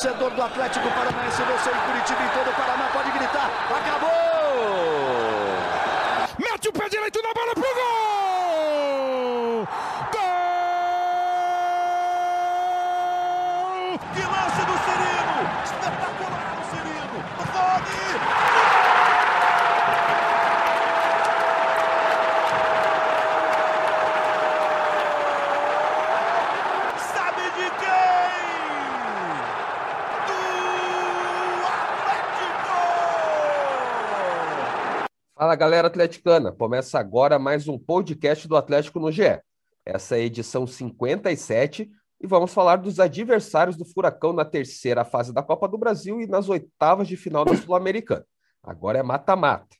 torcedor do Atlético Paranaense, você em Curitiba e todo o Paraná pode gritar: acabou! Mete o pé direito na bola pro gol! Gol! Que lance do Cirino! Espetacular o Cirino! Rony! Sabe de quem? Do Atlético! Fala galera atleticana, começa agora mais um podcast do Atlético no GE. Essa é a edição 57 e vamos falar dos adversários do Furacão na terceira fase da Copa do Brasil e nas oitavas de final da Sul-Americana. Agora é mata-mata.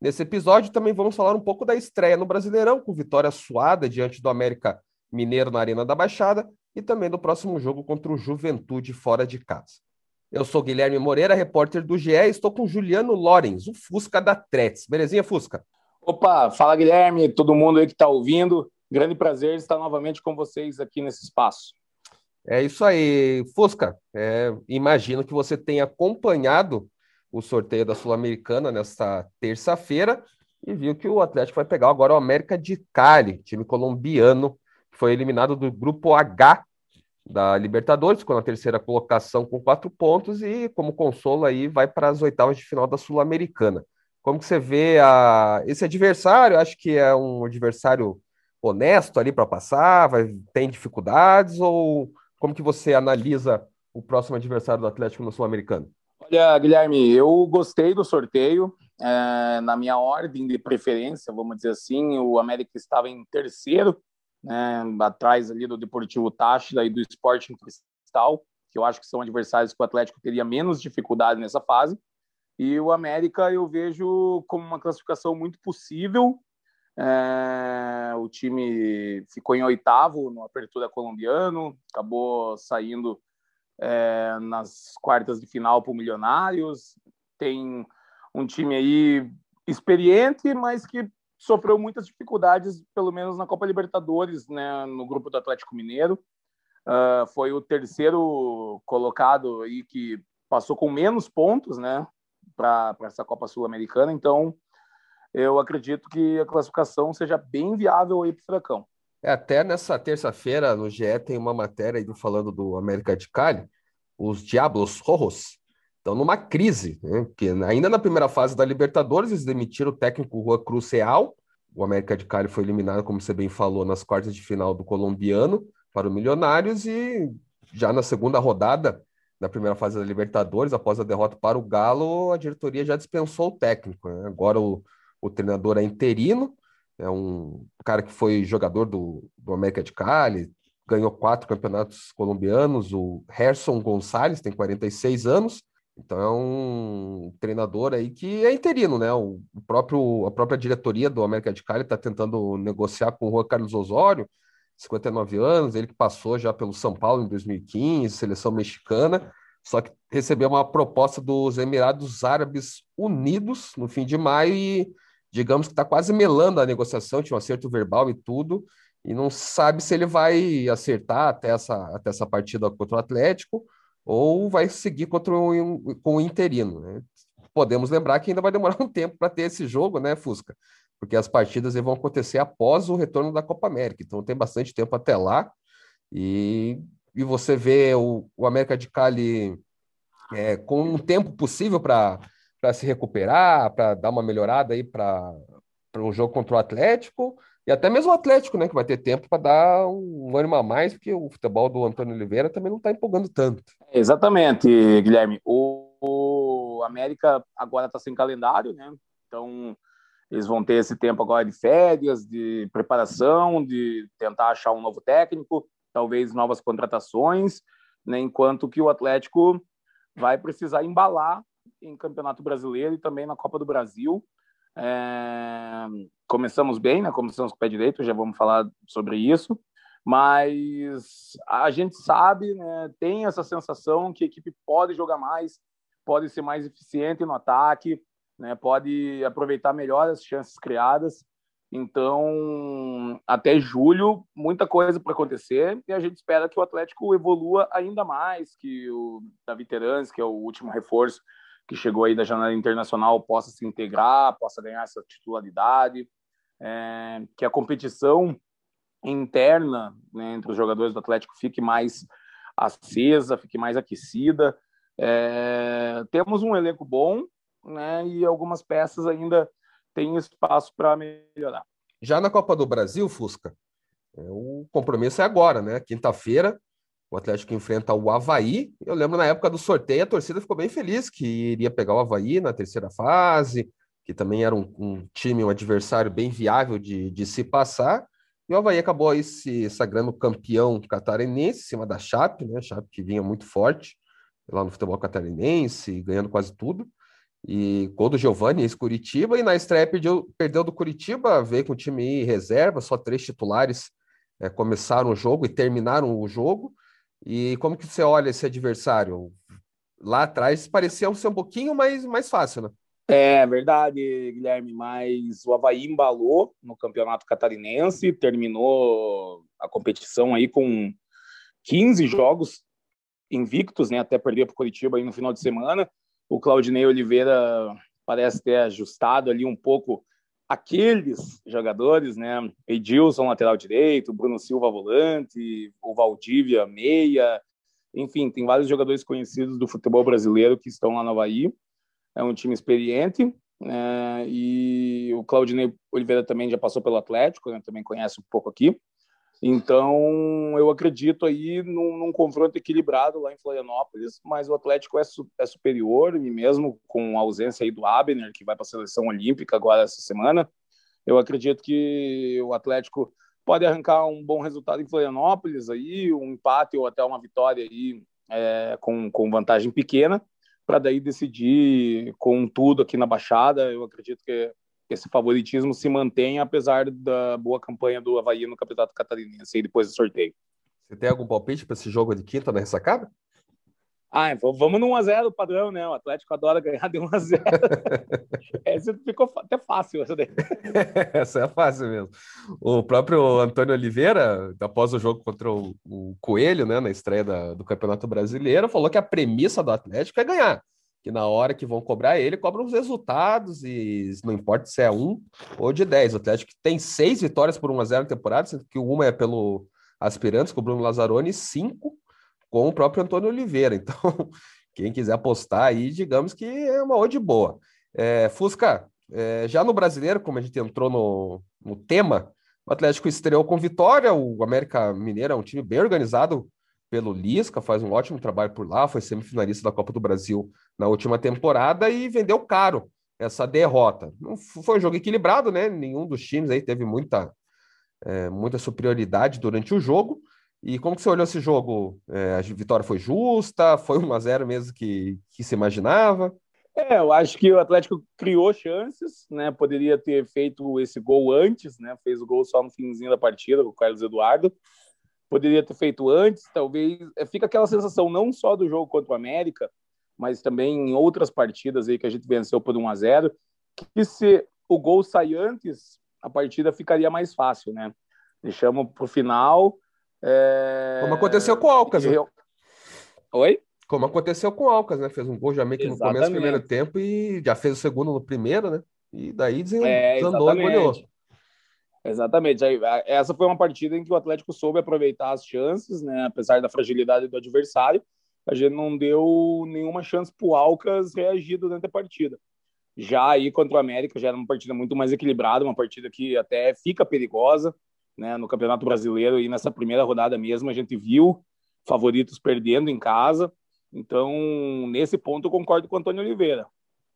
Nesse episódio também vamos falar um pouco da estreia no Brasileirão, com vitória suada diante do América Mineiro na Arena da Baixada e também do próximo jogo contra o Juventude fora de casa. Eu sou Guilherme Moreira, repórter do GE, e estou com Juliano Lorenz, o Fusca da Tretes. Belezinha, Fusca? Opa, fala Guilherme, todo mundo aí que está ouvindo. Grande prazer estar novamente com vocês aqui nesse espaço. É isso aí, Fusca. É, imagino que você tenha acompanhado o sorteio da Sul-Americana nesta terça-feira e viu que o Atlético vai pegar agora o América de Cali, time colombiano, que foi eliminado do grupo H da Libertadores, com a terceira colocação com quatro pontos e, como consolo, aí vai para as oitavas de final da Sul-Americana. Como que você vê a... esse adversário? Acho que é um adversário honesto ali para passar, vai... tem dificuldades ou como que você analisa o próximo adversário do Atlético no Sul-Americano? Olha, Guilherme, eu gostei do sorteio. É, na minha ordem de preferência, vamos dizer assim, o América estava em terceiro, né, atrás ali do Deportivo Táchira e do Sporting Cristal, que eu acho que são adversários que o Atlético teria menos dificuldade nessa fase. E o América eu vejo como uma classificação muito possível. É, o time ficou em oitavo no Apertura Colombiano, acabou saindo é, nas quartas de final para o Milionários. Tem um time aí experiente, mas que sofreu muitas dificuldades, pelo menos na Copa Libertadores, né, no grupo do Atlético Mineiro. Uh, foi o terceiro colocado aí que passou com menos pontos, né, para essa Copa Sul-Americana. Então, eu acredito que a classificação seja bem viável aí para o Furacão. É, até nessa terça-feira no GE tem uma matéria aí falando do América de Cali, os Diablos Rojos estão numa crise, né? porque ainda na primeira fase da Libertadores eles demitiram o técnico Juan Cruz Real, o América de Cali foi eliminado, como você bem falou, nas quartas de final do colombiano para o Milionários e já na segunda rodada da primeira fase da Libertadores, após a derrota para o Galo, a diretoria já dispensou o técnico. Né? Agora o, o treinador é interino, é um cara que foi jogador do, do América de Cali, ganhou quatro campeonatos colombianos, o Gerson Gonçalves, tem 46 anos, então é um treinador aí que é interino, né? O próprio, a própria diretoria do América de Cali está tentando negociar com o Juan Carlos Osório, 59 anos, ele que passou já pelo São Paulo em 2015, seleção mexicana, só que recebeu uma proposta dos Emirados Árabes Unidos no fim de maio e digamos que está quase melando a negociação, tinha um acerto verbal e tudo, e não sabe se ele vai acertar até essa, até essa partida contra o Atlético ou vai seguir contra o, com o interino. Né? Podemos lembrar que ainda vai demorar um tempo para ter esse jogo, né, Fusca? Porque as partidas vão acontecer após o retorno da Copa América, então tem bastante tempo até lá. E, e você vê o, o América de Cali é, com um tempo possível para se recuperar, para dar uma melhorada aí para o jogo contra o Atlético, e até mesmo o Atlético, né, que vai ter tempo para dar um ânimo a mais, porque o futebol do Antônio Oliveira também não está empolgando tanto. Exatamente, Guilherme. O, o América agora está sem calendário, né? Então eles vão ter esse tempo agora de férias, de preparação, de tentar achar um novo técnico, talvez novas contratações, né? enquanto que o Atlético vai precisar embalar em Campeonato Brasileiro e também na Copa do Brasil. É... Começamos bem, né? Começamos com o pé direito, já vamos falar sobre isso. Mas a gente sabe, né? Tem essa sensação que a equipe pode jogar mais, pode ser mais eficiente no ataque, né? Pode aproveitar melhor as chances criadas. Então, até julho, muita coisa para acontecer e a gente espera que o Atlético evolua ainda mais, que o Davi Terans, que é o último reforço que chegou aí da janela internacional, possa se integrar, possa ganhar essa titularidade, é, que a competição interna né, entre os jogadores do Atlético fique mais acesa, fique mais aquecida. É, temos um elenco bom né, e algumas peças ainda tem espaço para melhorar. Já na Copa do Brasil, Fusca, é, o compromisso é agora, né? Quinta-feira, o Atlético enfrenta o Havaí. Eu lembro na época do sorteio, a torcida ficou bem feliz que iria pegar o Havaí na terceira fase, que também era um, um time, um adversário bem viável de, de se passar. E o Havaí acabou aí se sagrando campeão catarinense, em cima da Chape, né? Chape que vinha muito forte lá no futebol catarinense, ganhando quase tudo. E gol do Giovanni, ex-Curitiba, e na estreia perdeu, perdeu do Curitiba, veio com o time reserva, só três titulares é, começaram o jogo e terminaram o jogo. E como que você olha esse adversário? Lá atrás parecia ser um pouquinho mais, mais fácil, né? É verdade, Guilherme, mas o Havaí embalou no campeonato catarinense, terminou a competição aí com 15 jogos invictos, né, até perder para o Curitiba aí no final de semana o Claudinei Oliveira parece ter ajustado ali um pouco aqueles jogadores, né? Edilson, lateral direito, Bruno Silva, volante, o Valdívia, meia, enfim, tem vários jogadores conhecidos do futebol brasileiro que estão lá no Havaí. É um time experiente, né? E o Claudinei Oliveira também já passou pelo Atlético, né? também conhece um pouco aqui. Então, eu acredito aí num, num, confronto equilibrado lá em Florianópolis, mas o Atlético é, su é, superior, e mesmo com a ausência aí do Abner, que vai para a seleção olímpica agora essa semana, eu acredito que o Atlético pode arrancar um bom resultado em Florianópolis, aí, um empate ou até uma vitória aí, é, com, com vantagem pequena, para daí decidir com tudo aqui na Baixada. Eu acredito que esse favoritismo se mantém, apesar da boa campanha do Havaí no Campeonato Catarinense e depois do sorteio. Você tem algum palpite para esse jogo de quinta na ressacada? Ah, vamos no 1x0 padrão, né? O Atlético adora ganhar de 1x0. essa ficou até fácil. Essa, daí. essa é fácil mesmo. O próprio Antônio Oliveira, após o jogo contra o, o Coelho, né, na estreia da, do Campeonato Brasileiro, falou que a premissa do Atlético é ganhar que na hora que vão cobrar ele, cobram os resultados e não importa se é um ou de 10. O Atlético tem seis vitórias por 1 a 0 na temporada, sendo que uma é pelo Aspirantes com o Bruno Lazzaroni e cinco com o próprio Antônio Oliveira. Então, quem quiser apostar aí, digamos que é uma ode boa. É, Fusca, é, já no brasileiro, como a gente entrou no, no tema, o Atlético estreou com vitória, o América Mineiro é um time bem organizado, pelo Lisca, faz um ótimo trabalho por lá, foi semifinalista da Copa do Brasil na última temporada e vendeu caro essa derrota. Não foi um jogo equilibrado, né? Nenhum dos times aí teve muita, é, muita superioridade durante o jogo. E como que você olhou esse jogo? É, a vitória foi justa? Foi 1 a 0 mesmo que, que se imaginava? É, eu acho que o Atlético criou chances, né? Poderia ter feito esse gol antes, né? Fez o gol só no finzinho da partida com o Carlos Eduardo poderia ter feito antes, talvez. É, fica aquela sensação não só do jogo contra o América, mas também em outras partidas aí que a gente venceu por 1 a 0 que se o gol sair antes, a partida ficaria mais fácil, né? Deixamos para o final. É... Como aconteceu com o Alcas, né? Oi? Como aconteceu com o Alcas, né? Fez um gol já meio que no começo do primeiro tempo e já fez o segundo no primeiro, né? E daí desandou é, e goleou. Exatamente. Essa foi uma partida em que o Atlético soube aproveitar as chances, né? Apesar da fragilidade do adversário, a gente não deu nenhuma chance para o Alcas reagir durante a partida. Já aí contra o América, já era uma partida muito mais equilibrada, uma partida que até fica perigosa, né? No Campeonato Brasileiro e nessa primeira rodada mesmo, a gente viu favoritos perdendo em casa. Então, nesse ponto, eu concordo com o Antônio Oliveira.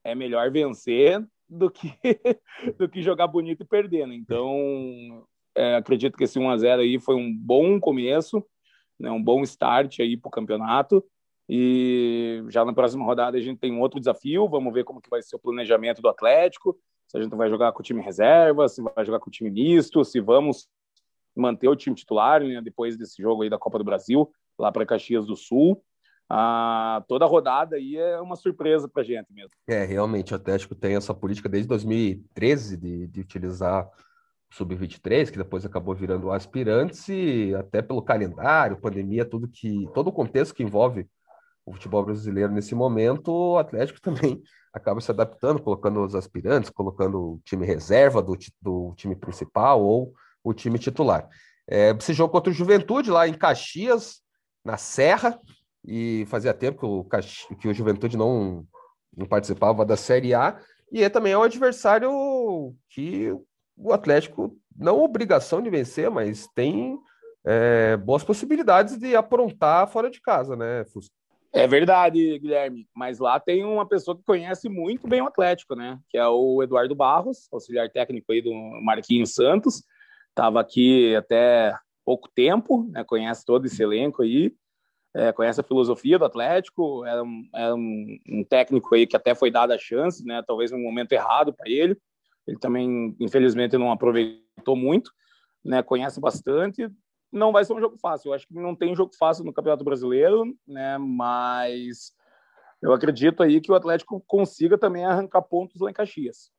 É melhor vencer do que, do que jogar bonito e perdendo. Então, é, acredito que esse 1 a 0 aí foi um bom começo, né, um bom start aí para o campeonato. E já na próxima rodada a gente tem outro desafio. Vamos ver como que vai ser o planejamento do Atlético. Se a gente vai jogar com o time reserva, se vai jogar com o time misto, se vamos manter o time titular né, depois desse jogo aí da Copa do Brasil, lá para Caxias do Sul ah, toda rodada aí é uma surpresa para a gente mesmo. É, realmente, o Atlético tem essa política desde 2013 de, de utilizar sub-23, que depois acabou virando aspirantes, e até pelo calendário, pandemia, tudo que todo o contexto que envolve o futebol brasileiro nesse momento, o Atlético também acaba se adaptando, colocando os aspirantes, colocando o time reserva do, do time principal ou o time titular. É, esse jogo contra o Juventude lá em Caxias, na Serra, e fazia tempo que o, que o Juventude não, não participava da Série A, e é também é um adversário que o Atlético, não obrigação de vencer, mas tem é, boas possibilidades de aprontar fora de casa, né, Fusco? É verdade, Guilherme. Mas lá tem uma pessoa que conhece muito bem o Atlético, né? Que é o Eduardo Barros, auxiliar técnico aí do Marquinhos Santos. Estava aqui até pouco tempo, né? Conhece todo esse elenco aí. É, conhece a filosofia do Atlético. Era, um, um, um, técnico aí que até foi dada a chance, né? Talvez no momento errado para ele. Ele também, infelizmente, não aproveitou muito. Né, conhece bastante, não vai ser um jogo fácil. Eu acho que não tem jogo fácil no Campeonato Brasileiro, né? Mas eu acredito aí que o Atlético consiga também arrancar pontos lá em Caxias.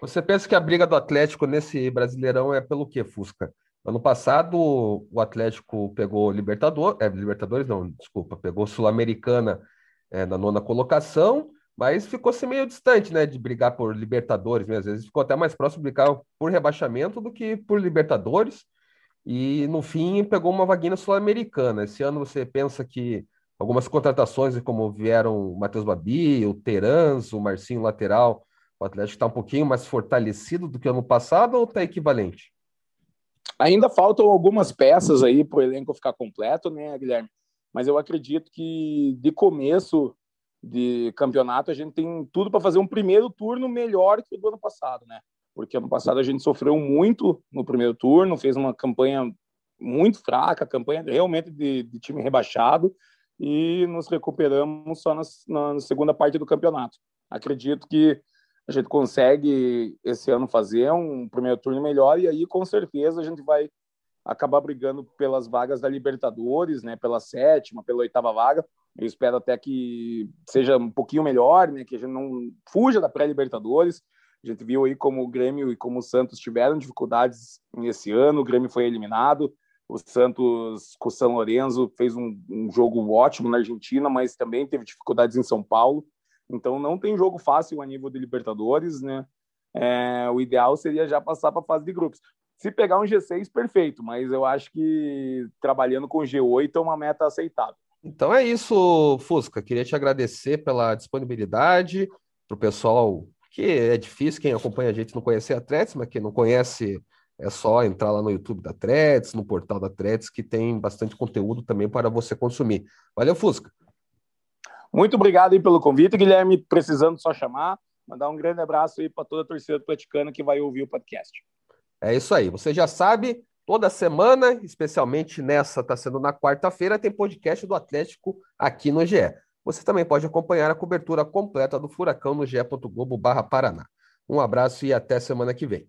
Você pensa que a briga do Atlético nesse Brasileirão é pelo quê, Fusca? Ano passado o Atlético pegou Libertador, é, Libertadores, não, desculpa, pegou Sul-Americana é, na nona colocação, mas ficou-se meio distante, né, de brigar por Libertadores, né? às vezes ficou até mais próximo de brigar por rebaixamento do que por Libertadores e no fim pegou uma vaguinha sul-americana. Esse ano você pensa que algumas contratações, como vieram o Matheus Babi, o Terans, o Marcinho lateral, o Atlético está um pouquinho mais fortalecido do que ano passado ou está equivalente? Ainda faltam algumas peças aí para o elenco ficar completo, né, Guilherme? Mas eu acredito que de começo de campeonato a gente tem tudo para fazer um primeiro turno melhor que o do ano passado, né? porque ano passado a gente sofreu muito no primeiro turno, fez uma campanha muito fraca, campanha realmente de, de time rebaixado, e nos recuperamos só na, na, segunda parte do campeonato. Acredito que a gente consegue esse ano fazer um primeiro turno melhor, e aí com certeza a gente vai acabar brigando pelas vagas da Libertadores, né, pela sétima, pela oitava vaga. Eu espero até que seja um pouquinho melhor, né, que a gente não fuja da pré-Libertadores, a gente viu aí como o Grêmio e como o Santos tiveram dificuldades nesse ano, o Grêmio foi eliminado, o Santos com o São Lourenço fez um, um, jogo ótimo na Argentina, mas também teve dificuldades em São Paulo. Então não tem jogo fácil a nível de Libertadores, né? É, o ideal seria já passar para a fase de grupos. Se pegar um G6, perfeito, mas eu acho que trabalhando com G8 é uma meta aceitável. Então é isso, Fusca. Queria te agradecer pela disponibilidade, para o pessoal que é difícil quem acompanha a gente não conhecer a Threads, mas quem não conhece é só entrar lá no YouTube da Threads, no portal da Threads, que tem bastante conteúdo também para você consumir. Valeu, Fusca. Muito obrigado aí pelo convite, Guilherme. Precisando só chamar, mandar um grande abraço aí para toda a torcida atleticana que vai ouvir o podcast. É isso aí. Você já sabe, toda semana, especialmente nessa, está sendo na quarta-feira, tem podcast do Atlético aqui no GE. Você também pode acompanhar a cobertura completa do Furacão no ge.globo Paraná. Um abraço e até semana que vem.